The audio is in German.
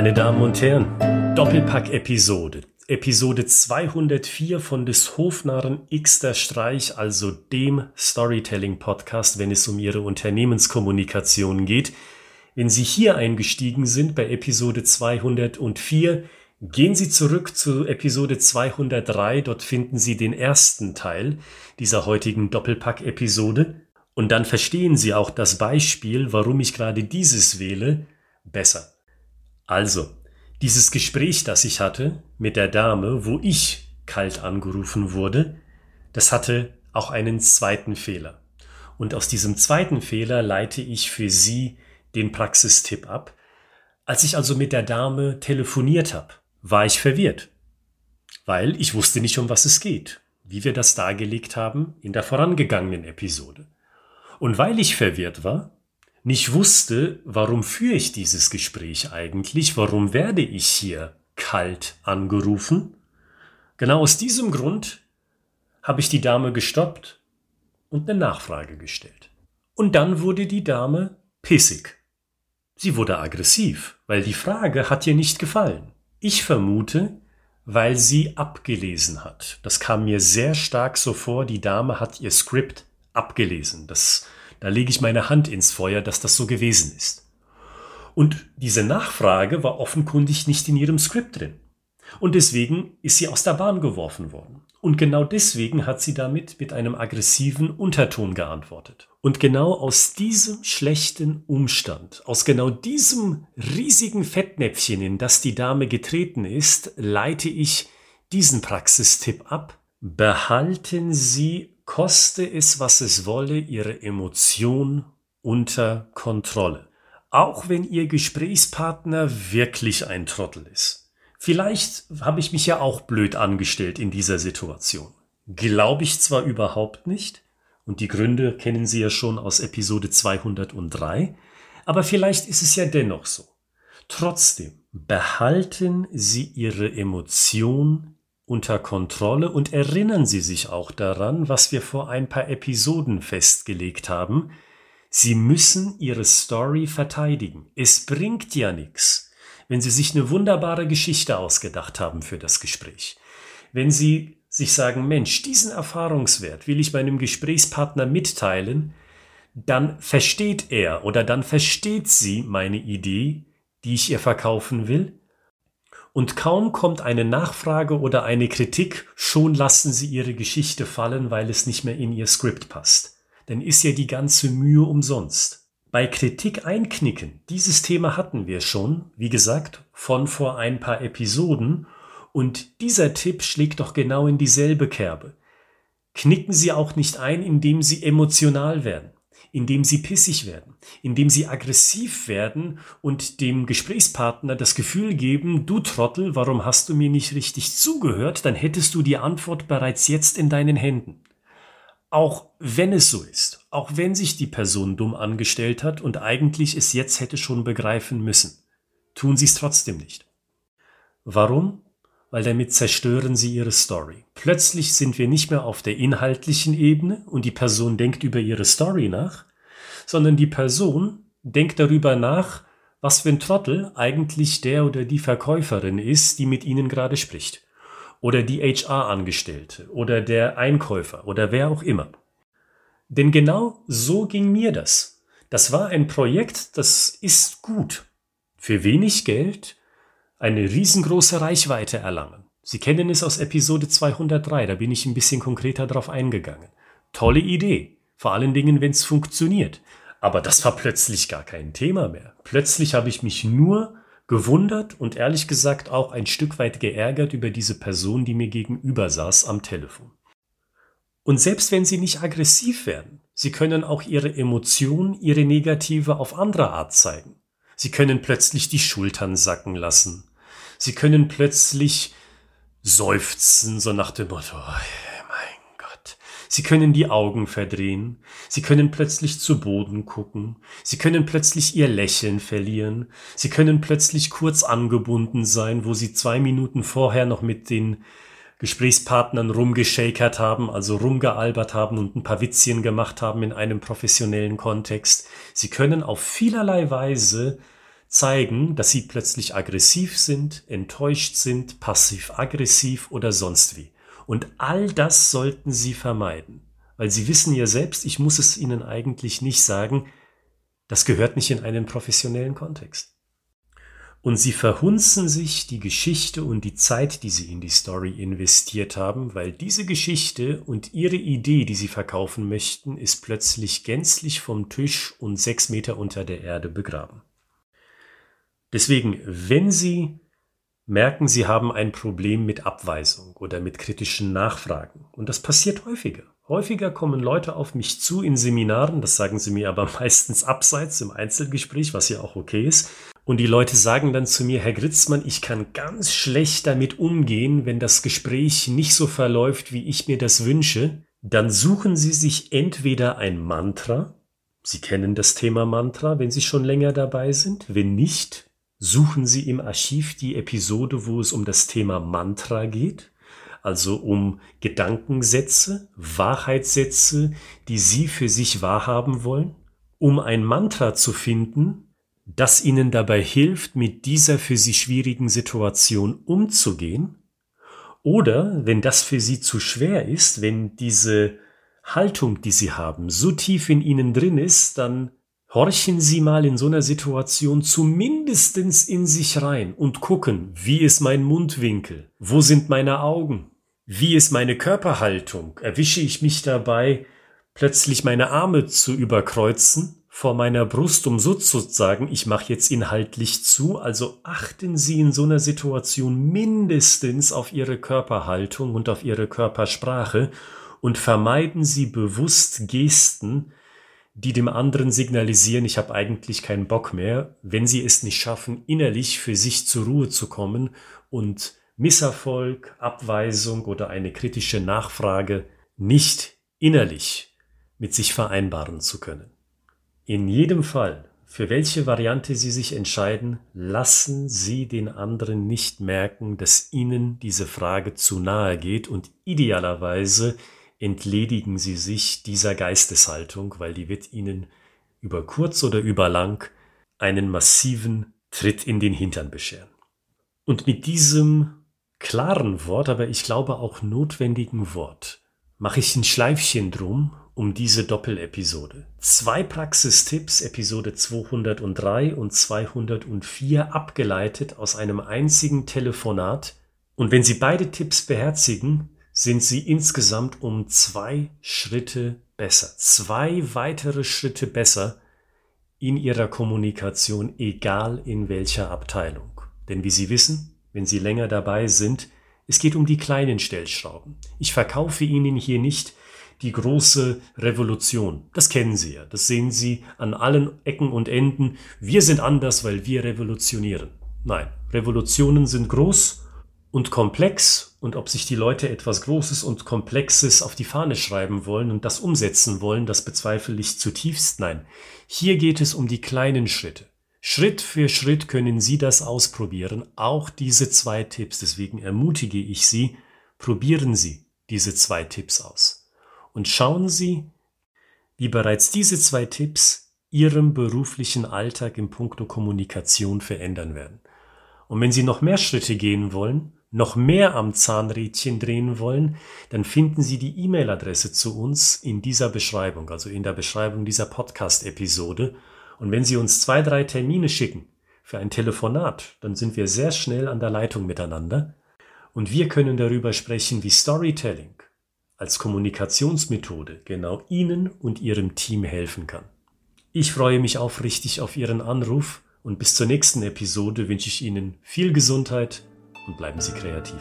Meine Damen und Herren, Doppelpack-Episode. Episode 204 von des Hofnarren Xter Streich, also dem Storytelling-Podcast, wenn es um Ihre Unternehmenskommunikation geht. Wenn Sie hier eingestiegen sind bei Episode 204, gehen Sie zurück zu Episode 203. Dort finden Sie den ersten Teil dieser heutigen Doppelpack-Episode. Und dann verstehen Sie auch das Beispiel, warum ich gerade dieses wähle, besser. Also, dieses Gespräch, das ich hatte mit der Dame, wo ich kalt angerufen wurde, das hatte auch einen zweiten Fehler. Und aus diesem zweiten Fehler leite ich für Sie den Praxistipp ab. Als ich also mit der Dame telefoniert habe, war ich verwirrt, weil ich wusste nicht, um was es geht, wie wir das dargelegt haben in der vorangegangenen Episode. Und weil ich verwirrt war, nicht wusste, warum führe ich dieses Gespräch eigentlich, warum werde ich hier kalt angerufen, genau aus diesem Grund habe ich die Dame gestoppt und eine Nachfrage gestellt. Und dann wurde die Dame pissig. Sie wurde aggressiv, weil die Frage hat ihr nicht gefallen. Ich vermute, weil sie abgelesen hat. Das kam mir sehr stark so vor, die Dame hat ihr Skript abgelesen. Das da lege ich meine Hand ins Feuer, dass das so gewesen ist. Und diese Nachfrage war offenkundig nicht in ihrem Skript drin. Und deswegen ist sie aus der Bahn geworfen worden. Und genau deswegen hat sie damit mit einem aggressiven Unterton geantwortet. Und genau aus diesem schlechten Umstand, aus genau diesem riesigen Fettnäpfchen, in das die Dame getreten ist, leite ich diesen Praxistipp ab. Behalten Sie koste es, was es wolle, ihre Emotion unter Kontrolle. Auch wenn ihr Gesprächspartner wirklich ein Trottel ist. Vielleicht habe ich mich ja auch blöd angestellt in dieser Situation. Glaube ich zwar überhaupt nicht, und die Gründe kennen Sie ja schon aus Episode 203, aber vielleicht ist es ja dennoch so. Trotzdem behalten Sie Ihre Emotion unter Kontrolle und erinnern Sie sich auch daran, was wir vor ein paar Episoden festgelegt haben. Sie müssen Ihre Story verteidigen. Es bringt ja nichts, wenn Sie sich eine wunderbare Geschichte ausgedacht haben für das Gespräch. Wenn Sie sich sagen, Mensch, diesen Erfahrungswert will ich meinem Gesprächspartner mitteilen, dann versteht er oder dann versteht sie meine Idee, die ich ihr verkaufen will, und kaum kommt eine Nachfrage oder eine Kritik, schon lassen sie ihre Geschichte fallen, weil es nicht mehr in ihr Skript passt. Dann ist ja die ganze Mühe umsonst. Bei Kritik einknicken, dieses Thema hatten wir schon, wie gesagt, von vor ein paar Episoden, und dieser Tipp schlägt doch genau in dieselbe Kerbe. Knicken Sie auch nicht ein, indem Sie emotional werden indem sie pissig werden, indem sie aggressiv werden und dem Gesprächspartner das Gefühl geben, du Trottel, warum hast du mir nicht richtig zugehört, dann hättest du die Antwort bereits jetzt in deinen Händen. Auch wenn es so ist, auch wenn sich die Person dumm angestellt hat und eigentlich es jetzt hätte schon begreifen müssen, tun sie es trotzdem nicht. Warum? Weil damit zerstören sie ihre Story. Plötzlich sind wir nicht mehr auf der inhaltlichen Ebene und die Person denkt über ihre Story nach, sondern die Person denkt darüber nach, was für ein Trottel eigentlich der oder die Verkäuferin ist, die mit ihnen gerade spricht. Oder die HR-Angestellte oder der Einkäufer oder wer auch immer. Denn genau so ging mir das. Das war ein Projekt, das ist gut. Für wenig Geld eine riesengroße Reichweite erlangen. Sie kennen es aus Episode 203, da bin ich ein bisschen konkreter drauf eingegangen. Tolle Idee, vor allen Dingen, wenn es funktioniert. Aber das war plötzlich gar kein Thema mehr. Plötzlich habe ich mich nur gewundert und ehrlich gesagt auch ein Stück weit geärgert über diese Person, die mir gegenüber saß am Telefon. Und selbst wenn sie nicht aggressiv werden, sie können auch ihre Emotionen, ihre Negative auf andere Art zeigen. Sie können plötzlich die Schultern sacken lassen. Sie können plötzlich seufzen, so nach dem Motto, oh, mein Gott. Sie können die Augen verdrehen. Sie können plötzlich zu Boden gucken. Sie können plötzlich ihr Lächeln verlieren. Sie können plötzlich kurz angebunden sein, wo sie zwei Minuten vorher noch mit den Gesprächspartnern rumgeschakert haben, also rumgealbert haben und ein paar Witzchen gemacht haben in einem professionellen Kontext. Sie können auf vielerlei Weise zeigen, dass sie plötzlich aggressiv sind, enttäuscht sind, passiv-aggressiv oder sonst wie. Und all das sollten sie vermeiden, weil sie wissen ja selbst, ich muss es ihnen eigentlich nicht sagen, das gehört nicht in einen professionellen Kontext. Und sie verhunzen sich die Geschichte und die Zeit, die sie in die Story investiert haben, weil diese Geschichte und ihre Idee, die sie verkaufen möchten, ist plötzlich gänzlich vom Tisch und sechs Meter unter der Erde begraben. Deswegen, wenn Sie merken, Sie haben ein Problem mit Abweisung oder mit kritischen Nachfragen, und das passiert häufiger, Häufiger kommen Leute auf mich zu in Seminaren, das sagen sie mir aber meistens abseits im Einzelgespräch, was ja auch okay ist. Und die Leute sagen dann zu mir, Herr Gritzmann, ich kann ganz schlecht damit umgehen, wenn das Gespräch nicht so verläuft, wie ich mir das wünsche. Dann suchen Sie sich entweder ein Mantra, Sie kennen das Thema Mantra, wenn Sie schon länger dabei sind. Wenn nicht, suchen Sie im Archiv die Episode, wo es um das Thema Mantra geht also um Gedankensätze, Wahrheitssätze, die Sie für sich wahrhaben wollen, um ein Mantra zu finden, das Ihnen dabei hilft, mit dieser für Sie schwierigen Situation umzugehen, oder wenn das für Sie zu schwer ist, wenn diese Haltung, die Sie haben, so tief in Ihnen drin ist, dann Horchen Sie mal in so einer Situation zumindestens in sich rein und gucken, wie ist mein Mundwinkel? Wo sind meine Augen? Wie ist meine Körperhaltung? Erwische ich mich dabei, plötzlich meine Arme zu überkreuzen vor meiner Brust, um sozusagen, ich mache jetzt inhaltlich zu. Also achten Sie in so einer Situation mindestens auf Ihre Körperhaltung und auf Ihre Körpersprache und vermeiden Sie bewusst Gesten, die dem anderen signalisieren, ich habe eigentlich keinen Bock mehr, wenn sie es nicht schaffen, innerlich für sich zur Ruhe zu kommen und Misserfolg, Abweisung oder eine kritische Nachfrage nicht innerlich mit sich vereinbaren zu können. In jedem Fall, für welche Variante Sie sich entscheiden, lassen Sie den anderen nicht merken, dass Ihnen diese Frage zu nahe geht und idealerweise entledigen Sie sich dieser Geisteshaltung, weil die wird Ihnen über kurz oder über lang einen massiven Tritt in den Hintern bescheren. Und mit diesem klaren Wort, aber ich glaube auch notwendigen Wort, mache ich ein Schleifchen drum um diese Doppelepisode. Zwei Praxistipps, Episode 203 und 204, abgeleitet aus einem einzigen Telefonat. Und wenn Sie beide Tipps beherzigen, sind sie insgesamt um zwei Schritte besser, zwei weitere Schritte besser in ihrer Kommunikation, egal in welcher Abteilung. Denn wie Sie wissen, wenn Sie länger dabei sind, es geht um die kleinen Stellschrauben. Ich verkaufe Ihnen hier nicht die große Revolution. Das kennen Sie ja. Das sehen Sie an allen Ecken und Enden. Wir sind anders, weil wir revolutionieren. Nein, Revolutionen sind groß und komplex und ob sich die Leute etwas Großes und Komplexes auf die Fahne schreiben wollen und das umsetzen wollen, das bezweifle ich zutiefst. Nein, hier geht es um die kleinen Schritte. Schritt für Schritt können Sie das ausprobieren, auch diese zwei Tipps. Deswegen ermutige ich Sie, probieren Sie diese zwei Tipps aus. Und schauen Sie, wie bereits diese zwei Tipps Ihrem beruflichen Alltag im Punkto Kommunikation verändern werden. Und wenn Sie noch mehr Schritte gehen wollen, noch mehr am Zahnrädchen drehen wollen, dann finden Sie die E-Mail-Adresse zu uns in dieser Beschreibung, also in der Beschreibung dieser Podcast-Episode. Und wenn Sie uns zwei, drei Termine schicken für ein Telefonat, dann sind wir sehr schnell an der Leitung miteinander und wir können darüber sprechen, wie Storytelling als Kommunikationsmethode genau Ihnen und Ihrem Team helfen kann. Ich freue mich aufrichtig auf Ihren Anruf und bis zur nächsten Episode wünsche ich Ihnen viel Gesundheit, und bleiben Sie kreativ.